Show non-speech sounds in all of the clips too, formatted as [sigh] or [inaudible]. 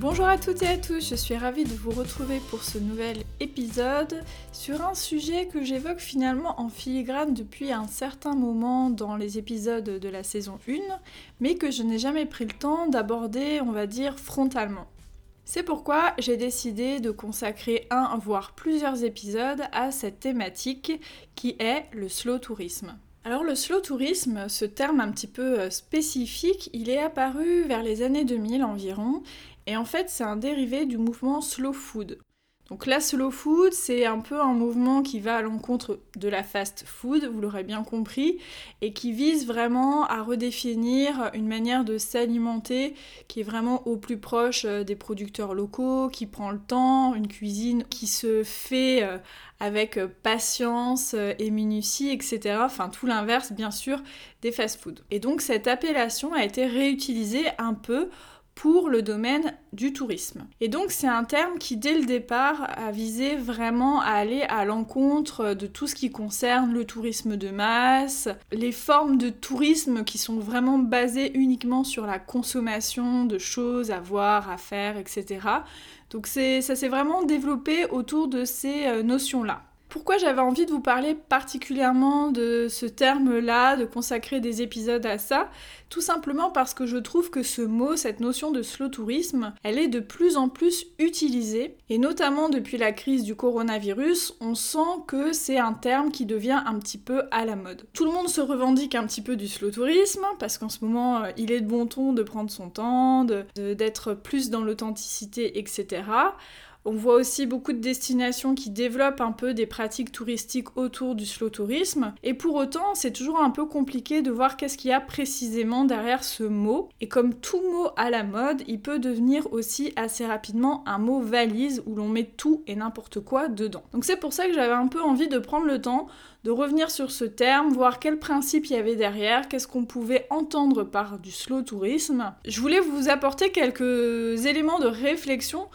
Bonjour à toutes et à tous, je suis ravie de vous retrouver pour ce nouvel épisode sur un sujet que j'évoque finalement en filigrane depuis un certain moment dans les épisodes de la saison 1, mais que je n'ai jamais pris le temps d'aborder, on va dire, frontalement. C'est pourquoi j'ai décidé de consacrer un, voire plusieurs épisodes à cette thématique qui est le slow tourisme. Alors le slow tourisme, ce terme un petit peu euh, spécifique, il est apparu vers les années 2000 environ, et en fait c'est un dérivé du mouvement slow food. Donc la slow food, c'est un peu un mouvement qui va à l'encontre de la fast food, vous l'aurez bien compris, et qui vise vraiment à redéfinir une manière de s'alimenter qui est vraiment au plus proche euh, des producteurs locaux, qui prend le temps, une cuisine qui se fait euh, avec euh, patience et minutie, etc. Enfin tout l'inverse bien sûr des fast food. Et donc cette appellation a été réutilisée un peu pour le domaine du tourisme. Et donc c'est un terme qui dès le départ a visé vraiment à aller à l'encontre de tout ce qui concerne le tourisme de masse, les formes de tourisme qui sont vraiment basées uniquement sur la consommation de choses à voir, à faire, etc. Donc ça s'est vraiment développé autour de ces euh, notions-là. Pourquoi j'avais envie de vous parler particulièrement de ce terme-là, de consacrer des épisodes à ça? Tout simplement parce que je trouve que ce mot, cette notion de slow tourisme, elle est de plus en plus utilisée, et notamment depuis la crise du coronavirus, on sent que c'est un terme qui devient un petit peu à la mode. Tout le monde se revendique un petit peu du slow tourisme, parce qu'en ce moment, euh, il est de bon ton de prendre son temps, d'être plus dans l'authenticité, etc. On voit aussi beaucoup de destinations qui développent un peu des pratiques touristiques autour du slow tourisme. Et pour autant, c'est toujours un peu compliqué de voir qu'est-ce qu'il y a précisément derrière ce mot. Et comme tout mot à la mode, il peut devenir aussi assez rapidement un mot valise où l'on met tout et n'importe quoi dedans. Donc c'est pour ça que j'avais un peu envie de prendre le temps de revenir sur ce terme, voir quel principe il y avait derrière, qu'est-ce qu'on pouvait entendre par du slow tourisme. Je voulais vous apporter quelques éléments de réflexion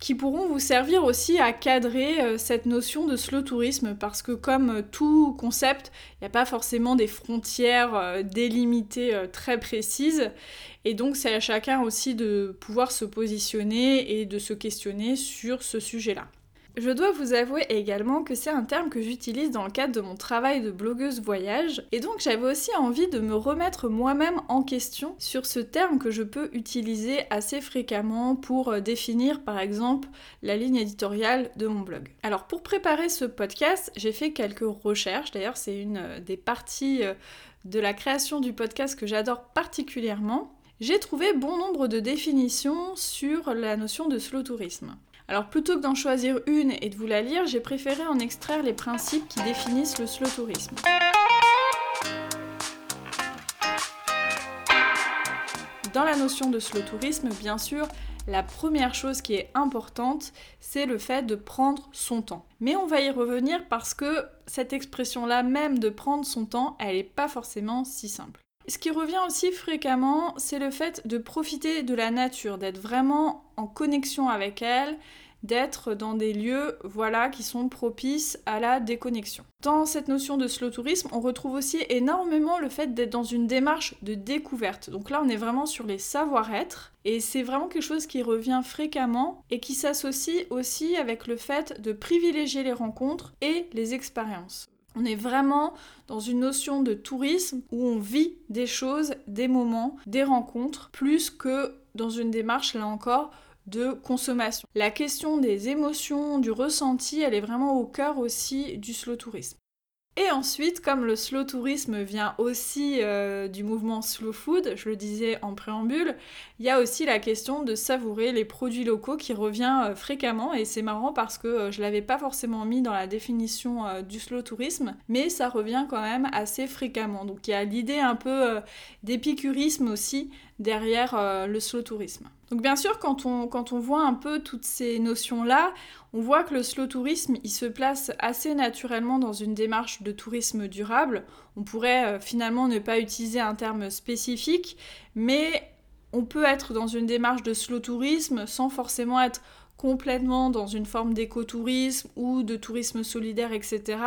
qui pourront vous servir aussi à cadrer euh, cette notion de slow tourisme parce que comme euh, tout concept, il n'y a pas forcément des frontières euh, délimitées très précises et donc c'est à chacun aussi de pouvoir se positionner et de se questionner sur ce sujet-là. Je dois vous avouer également que c'est un terme que j'utilise dans le cadre de mon travail de blogueuse voyage, et donc j'avais aussi envie de me remettre moi-même en question sur ce terme que je peux utiliser assez fréquemment pour euh, définir par exemple la ligne éditoriale de mon blog. Alors pour préparer ce podcast, j'ai fait quelques recherches, d'ailleurs c'est une euh, des parties euh, de la création du podcast que j'adore particulièrement. J'ai trouvé bon nombre de définitions sur la notion de slow tourisme. Alors plutôt que d'en choisir une et de vous la lire, j'ai préféré en extraire les principes qui définissent le slow tourisme. Dans la notion de slow tourisme, bien sûr, la première chose qui est importante, c'est le fait de prendre son temps. Mais on va y revenir parce que cette expression-là même de prendre son temps, elle n'est pas forcément si simple. Ce qui revient aussi fréquemment, c'est le fait de profiter de la nature, d'être vraiment en connexion avec elle, d'être dans des lieux voilà qui sont propices à la déconnexion. Dans cette notion de slow tourisme, on retrouve aussi énormément le fait d'être dans une démarche de découverte. Donc là, on est vraiment sur les savoir-être et c'est vraiment quelque chose qui revient fréquemment et qui s'associe aussi avec le fait de privilégier les rencontres et les expériences. On est vraiment dans une notion de tourisme où on vit des choses, des moments, des rencontres, plus que dans une démarche, là encore, de consommation. La question des émotions, du ressenti, elle est vraiment au cœur aussi du slow tourisme. Et ensuite, comme le slow tourisme vient aussi euh, du mouvement slow food, je le disais en préambule, il y a aussi la question de savourer les produits locaux qui revient euh, fréquemment et c'est marrant parce que euh, je l'avais pas forcément mis dans la définition du slow tourisme, mais ça revient quand même assez fréquemment. Donc il y a l'idée un peu d'épicurisme aussi derrière le slow tourisme. Donc bien sûr, quand on, quand on voit un peu toutes ces notions-là, on voit que le slow tourisme, il se place assez naturellement dans une démarche de tourisme durable. On pourrait euh, finalement ne pas utiliser un terme spécifique, mais on peut être dans une démarche de slow tourisme sans forcément être complètement dans une forme d'écotourisme ou de tourisme solidaire, etc.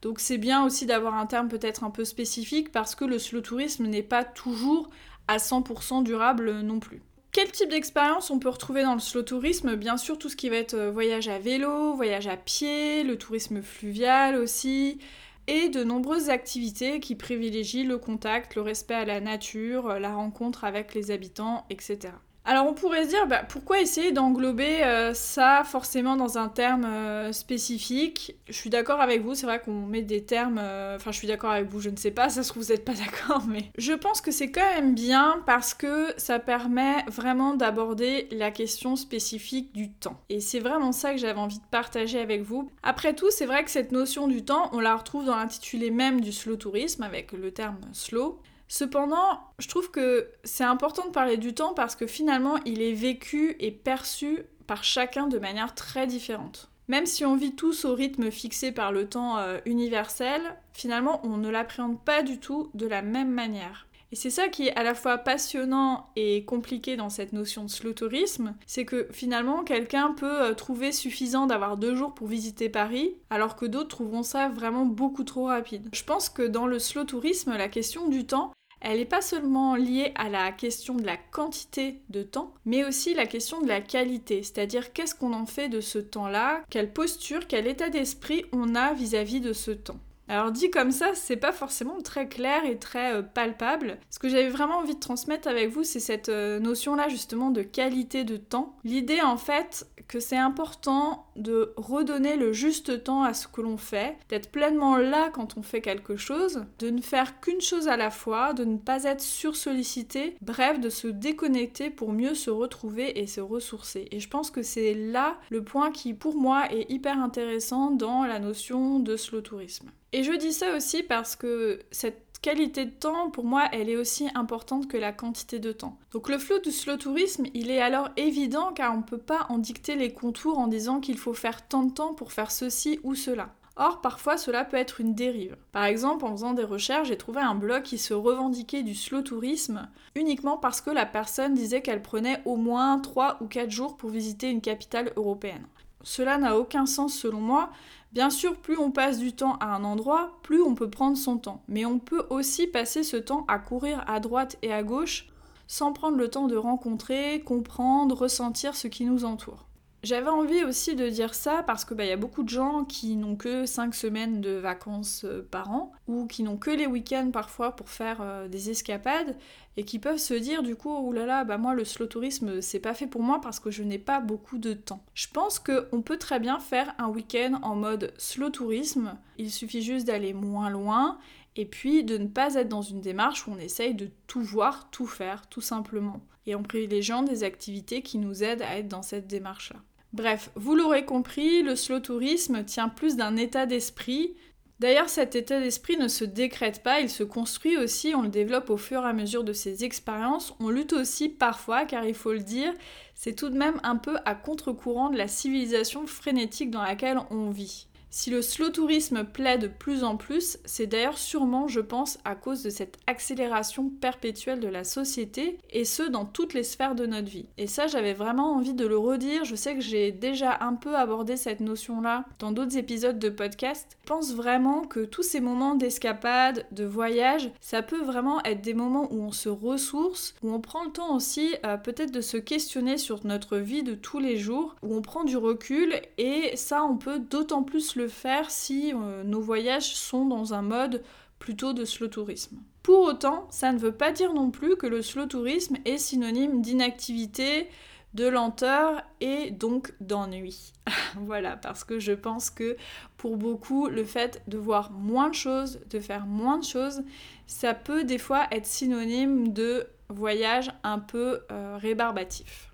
Donc c'est bien aussi d'avoir un terme peut-être un peu spécifique parce que le slow tourisme n'est pas toujours à 100% durable non plus. Quel type d'expérience on peut retrouver dans le slow tourisme? Bien sûr, tout ce qui va être euh, voyage à vélo, voyage à pied, le tourisme fluvial aussi, et de nombreuses activités qui privilégient le contact, le respect à la nature, la rencontre avec les habitants, etc. Alors on pourrait se dire, bah, pourquoi essayer d'englober euh, ça forcément dans un terme euh, spécifique? Je suis d'accord avec vous, c'est vrai qu'on met des termes... Euh, enfin je suis d'accord avec vous, je ne sais pas, [laughs] ça se trouve vous n'êtes pas d'accord, mais je pense que c'est quand même bien parce que ça permet vraiment d'aborder la question spécifique du temps. Et c'est vraiment ça que j'avais envie de partager avec vous. Après tout, c'est vrai que cette notion du temps, on la retrouve dans l'intitulé même du slow tourisme avec le terme slow. Cependant, je trouve que c'est important de parler du temps parce que finalement, il est vécu et perçu par chacun de manière très différente. Même si on vit tous au rythme fixé par le temps euh, universel, finalement, on ne l'appréhende pas du tout de la même manière. Et c'est ça qui est à la fois passionnant et compliqué dans cette notion de slow tourisme, c'est que finalement quelqu'un peut euh, trouver suffisant d'avoir deux jours pour visiter Paris, alors que d'autres trouveront ça vraiment beaucoup trop rapide. Je pense que dans le slow tourisme, la question du temps, elle n'est pas seulement liée à la question de la quantité de temps, mais aussi la question de la qualité, c'est-à-dire qu'est-ce qu'on en fait de ce temps-là, quelle posture, quel état d'esprit on a vis-à-vis de ce temps? Alors dit comme ça, c'est pas forcément très clair et très euh, palpable. Ce que j'avais vraiment envie de transmettre avec vous, c'est cette euh, notion-là justement de qualité de temps. L'idée en fait que c'est important de redonner le juste temps à ce que l'on fait, d'être pleinement là quand on fait quelque chose, de ne faire qu'une chose à la fois, de ne pas être sursollicité, bref, de se déconnecter pour mieux se retrouver et se ressourcer. Et je pense que c'est là le point qui pour moi est hyper intéressant dans la notion de slow tourisme. Et je dis ça aussi parce que cette qualité de temps, pour moi, elle est aussi importante que la quantité de temps. Donc le flot du slow tourisme, il est alors évident car on ne peut pas en dicter les contours en disant qu'il faut faire tant de temps pour faire ceci ou cela. Or, parfois, cela peut être une dérive. Par exemple, en faisant des recherches, j'ai trouvé un blog qui se revendiquait du slow tourisme uniquement parce que la personne disait qu'elle prenait au moins 3 ou 4 jours pour visiter une capitale européenne. Cela n'a aucun sens selon moi, Bien sûr, plus on passe du temps à un endroit, plus on peut prendre son temps. Mais on peut aussi passer ce temps à courir à droite et à gauche sans prendre le temps de rencontrer, comprendre, ressentir ce qui nous entoure. J'avais envie aussi de dire ça parce que bah, y a beaucoup de gens qui n'ont que 5 semaines de vacances euh, par an ou qui n'ont que les week-ends parfois pour faire euh, des escapades et qui peuvent se dire du coup oulala là là, bah moi le slow tourisme c'est pas fait pour moi parce que je n'ai pas beaucoup de temps. Je pense qu'on peut très bien faire un week-end en mode slow tourisme. Il suffit juste d'aller moins loin et puis de ne pas être dans une démarche où on essaye de tout voir, tout faire, tout simplement, et en privilégiant des activités qui nous aident à être dans cette démarche-là. Bref, vous l'aurez compris, le slow tourisme tient plus d'un état d'esprit. D'ailleurs, cet état d'esprit ne se décrète pas, il se construit aussi, on le développe au fur et à mesure de ses expériences. On lutte aussi parfois, car il faut le dire, c'est tout de même un peu à contre-courant de la civilisation frénétique dans laquelle on vit. Si le slow tourisme plaît de plus en plus, c'est d'ailleurs sûrement, je pense, à cause de cette accélération perpétuelle de la société, et ce, dans toutes les sphères de notre vie. Et ça, j'avais vraiment envie de le redire, je sais que j'ai déjà un peu abordé cette notion-là dans d'autres épisodes de podcast. Je pense vraiment que tous ces moments d'escapade, de voyage, ça peut vraiment être des moments où on se ressource, où on prend le temps aussi euh, peut-être de se questionner sur notre vie de tous les jours, où on prend du recul, et ça, on peut d'autant plus le faire si euh, nos voyages sont dans un mode plutôt de slow tourisme. Pour autant, ça ne veut pas dire non plus que le slow tourisme est synonyme d'inactivité, de lenteur et donc d'ennui. [laughs] voilà, parce que je pense que pour beaucoup, le fait de voir moins de choses, de faire moins de choses, ça peut des fois être synonyme de voyage un peu euh, rébarbatif.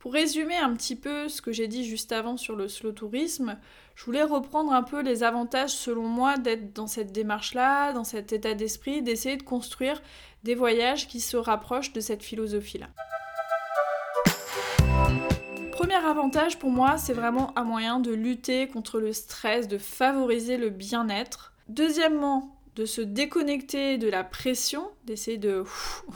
Pour résumer un petit peu ce que j'ai dit juste avant sur le slow tourisme, je voulais reprendre un peu les avantages selon moi d'être dans cette démarche-là, dans cet état d'esprit, d'essayer de construire des voyages qui se rapprochent de cette philosophie-là. Premier avantage pour moi, c'est vraiment un moyen de lutter contre le stress, de favoriser le bien-être. Deuxièmement, de se déconnecter de la pression, d'essayer de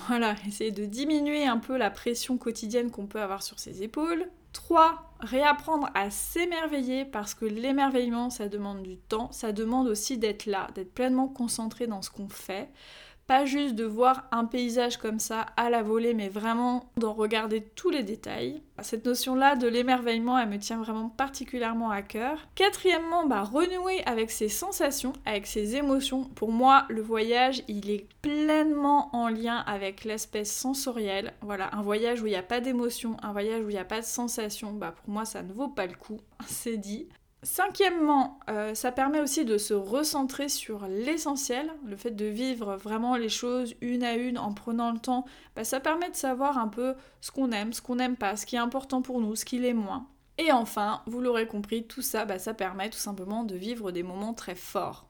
voilà, essayer de diminuer un peu la pression quotidienne qu'on peut avoir sur ses épaules. 3. Réapprendre à s'émerveiller parce que l'émerveillement, ça demande du temps, ça demande aussi d'être là, d'être pleinement concentré dans ce qu'on fait. Pas juste de voir un paysage comme ça à la volée, mais vraiment d'en regarder tous les détails. Cette notion-là de l'émerveillement, elle me tient vraiment particulièrement à cœur. Quatrièmement, bah, renouer avec ses sensations, avec ses émotions. Pour moi, le voyage, il est pleinement en lien avec l'aspect sensoriel. Voilà, un voyage où il n'y a pas d'émotion, un voyage où il n'y a pas de sensation, bah, pour moi, ça ne vaut pas le coup. [laughs] C'est dit. Cinquièmement, euh, ça permet aussi de se recentrer sur l'essentiel, le fait de vivre vraiment les choses une à une en prenant le temps, bah, ça permet de savoir un peu ce qu'on aime, ce qu'on n'aime pas, ce qui est important pour nous, ce qui l'est moins. Et enfin, vous l'aurez compris, tout ça, bah, ça permet tout simplement de vivre des moments très forts.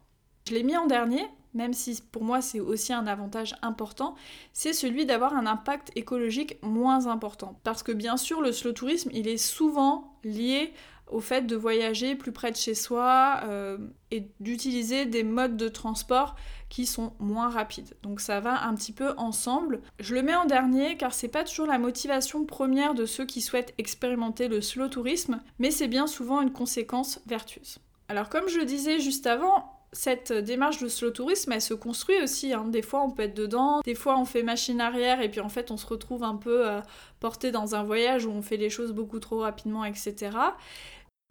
Je l'ai mis en dernier, même si pour moi c'est aussi un avantage important, c'est celui d'avoir un impact écologique moins important. Parce que bien sûr, le slow tourisme, il est souvent lié au fait de voyager plus près de chez soi euh, et d'utiliser des modes de transport qui sont moins rapides. Donc ça va un petit peu ensemble. Je le mets en dernier car c'est pas toujours la motivation première de ceux qui souhaitent expérimenter le slow tourisme, mais c'est bien souvent une conséquence vertueuse. Alors comme je le disais juste avant, cette démarche de slow tourisme, elle se construit aussi. Hein. Des fois, on peut être dedans, des fois, on fait machine arrière, et puis en fait, on se retrouve un peu euh, porté dans un voyage où on fait les choses beaucoup trop rapidement, etc.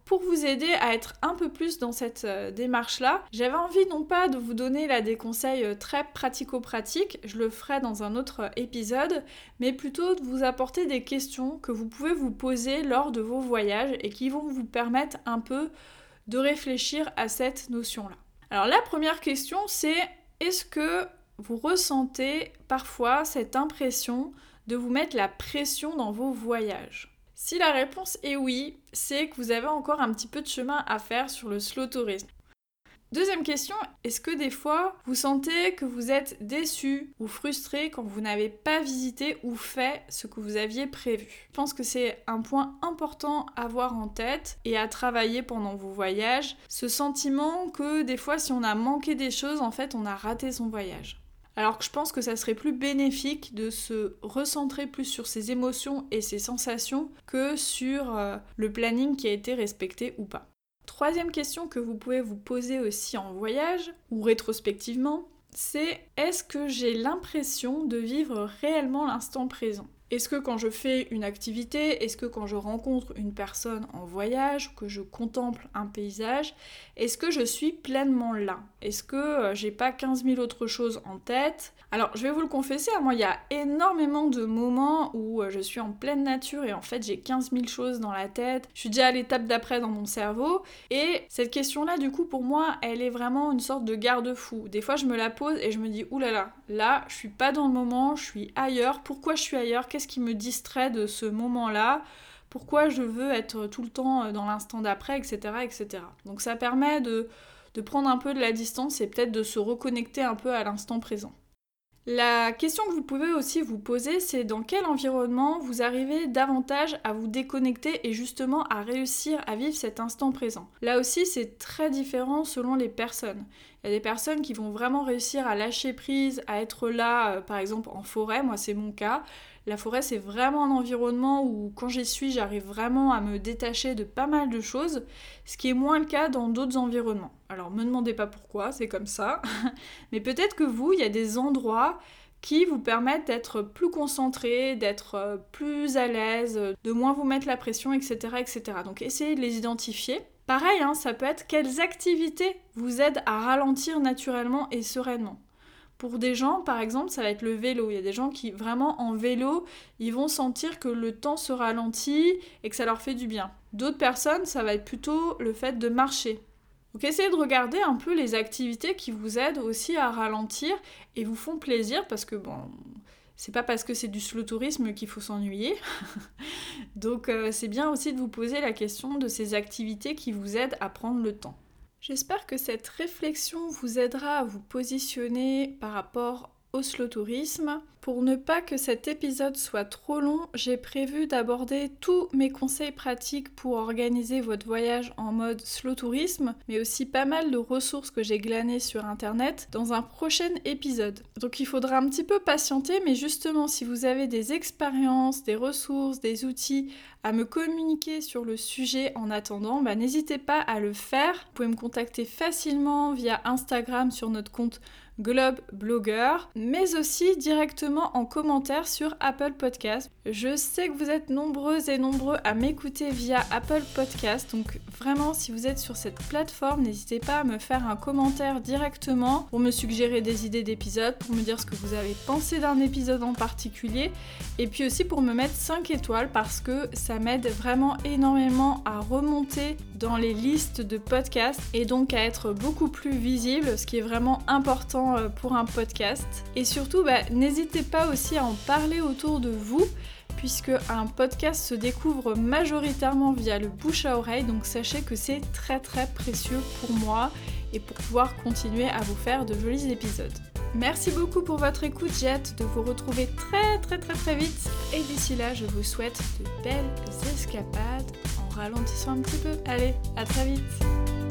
Pour vous aider à être un peu plus dans cette euh, démarche-là, j'avais envie non pas de vous donner là des conseils euh, très pratico-pratiques, je le ferai dans un autre épisode, mais plutôt de vous apporter des questions que vous pouvez vous poser lors de vos voyages et qui vont vous permettre un peu de réfléchir à cette notion-là. Alors la première question c'est est-ce que vous ressentez parfois cette impression de vous mettre la pression dans vos voyages? Si la réponse est oui, c'est que vous avez encore un petit peu de chemin à faire sur le slow tourisme. Deuxième question, est-ce que des fois vous sentez que vous êtes déçu ou frustré quand vous n'avez pas visité ou fait ce que vous aviez prévu? Je pense que c'est un point important à avoir en tête et à travailler pendant vos voyages, ce sentiment que des fois si on a manqué des choses, en fait on a raté son voyage. Alors que je pense que ça serait plus bénéfique de se recentrer plus sur ses émotions et ses sensations que sur euh, le planning qui a été respecté ou pas. Troisième question que vous pouvez vous poser aussi en voyage ou rétrospectivement, c'est est-ce que j'ai l'impression de vivre réellement l'instant présent? Est-ce que quand je fais une activité, est-ce que quand je rencontre une personne en voyage, que je contemple un paysage, est-ce que je suis pleinement là? Est-ce que euh, j'ai pas 15 000 autres choses en tête? Alors je vais vous le confesser, hein, moi il y a énormément de moments où euh, je suis en pleine nature et en fait j'ai 15 000 choses dans la tête, je suis déjà à l'étape d'après dans mon cerveau et cette question-là du coup pour moi elle est vraiment une sorte de garde-fou. Des fois je me la pose et je me dis oulala, là, là, là je suis pas dans le moment, je suis ailleurs, pourquoi je suis ailleurs? Qui me distrait de ce moment-là Pourquoi je veux être tout le temps euh, dans l'instant d'après, etc., etc. Donc ça permet de, de prendre un peu de la distance et peut-être de se reconnecter un peu à l'instant présent. La question que vous pouvez aussi vous poser, c'est dans quel environnement vous arrivez davantage à vous déconnecter et justement à réussir à vivre cet instant présent. Là aussi, c'est très différent selon les personnes. Il y a des personnes qui vont vraiment réussir à lâcher prise, à être là, euh, par exemple en forêt, moi c'est mon cas. La forêt, c'est vraiment un environnement où quand j'y suis, j'arrive vraiment à me détacher de pas mal de choses, ce qui est moins le cas dans d'autres environnements. Alors, me demandez pas pourquoi, c'est comme ça. [laughs] Mais peut-être que vous, il y a des endroits qui vous permettent d'être plus concentré, d'être euh, plus à l'aise, de moins vous mettre la pression, etc. etc. Donc essayez de les identifier. Pareil, hein, ça peut être quelles activités vous aident à ralentir naturellement et sereinement. Pour des gens, par exemple, ça va être le vélo. Il y a des gens qui, vraiment, en vélo, ils vont sentir que le temps se ralentit et que ça leur fait du bien. D'autres personnes, ça va être plutôt le fait de marcher. Donc essayez de regarder un peu les activités qui vous aident aussi à ralentir et vous font plaisir parce que bon, c'est pas parce que c'est du slow tourisme qu'il faut s'ennuyer. [laughs] Donc euh, c'est bien aussi de vous poser la question de ces activités qui vous aident à prendre le temps. J'espère que cette réflexion vous aidera à vous positionner par rapport au slow tourisme. Pour ne pas que cet épisode soit trop long, j'ai prévu d'aborder tous mes conseils pratiques pour organiser votre voyage en mode slow tourisme, mais aussi pas mal de ressources que j'ai glanées sur internet dans un prochain épisode. Donc il faudra un petit peu patienter, mais justement si vous avez des expériences, des ressources, des outils à me communiquer sur le sujet en attendant, bah, n'hésitez pas à le faire. Vous pouvez me contacter facilement via Instagram sur notre compte Globe Blogger, mais aussi directement en commentaire sur Apple Podcast. Je sais que vous êtes nombreuses et nombreux à m'écouter via Apple Podcast, donc vraiment si vous êtes sur cette plateforme, n'hésitez pas à me faire un commentaire directement pour me suggérer des idées d'épisodes, pour me dire ce que vous avez pensé d'un épisode en particulier, et puis aussi pour me mettre 5 étoiles parce que ça m'aide vraiment énormément à remonter dans les listes de podcasts et donc à être beaucoup plus visible, ce qui est vraiment important euh, pour un podcast. Et surtout, bah, n'hésitez pas aussi à en parler autour de vous puisque un podcast se découvre majoritairement via le bouche à oreille, donc sachez que c'est très très précieux pour moi et pour pouvoir continuer à vous faire de jolis épisodes. Merci beaucoup pour votre écoute, j'ai hâte de vous retrouver très très très très vite et d'ici là je vous souhaite de belles escapades ralentissant un petit peu. Allez, à très vite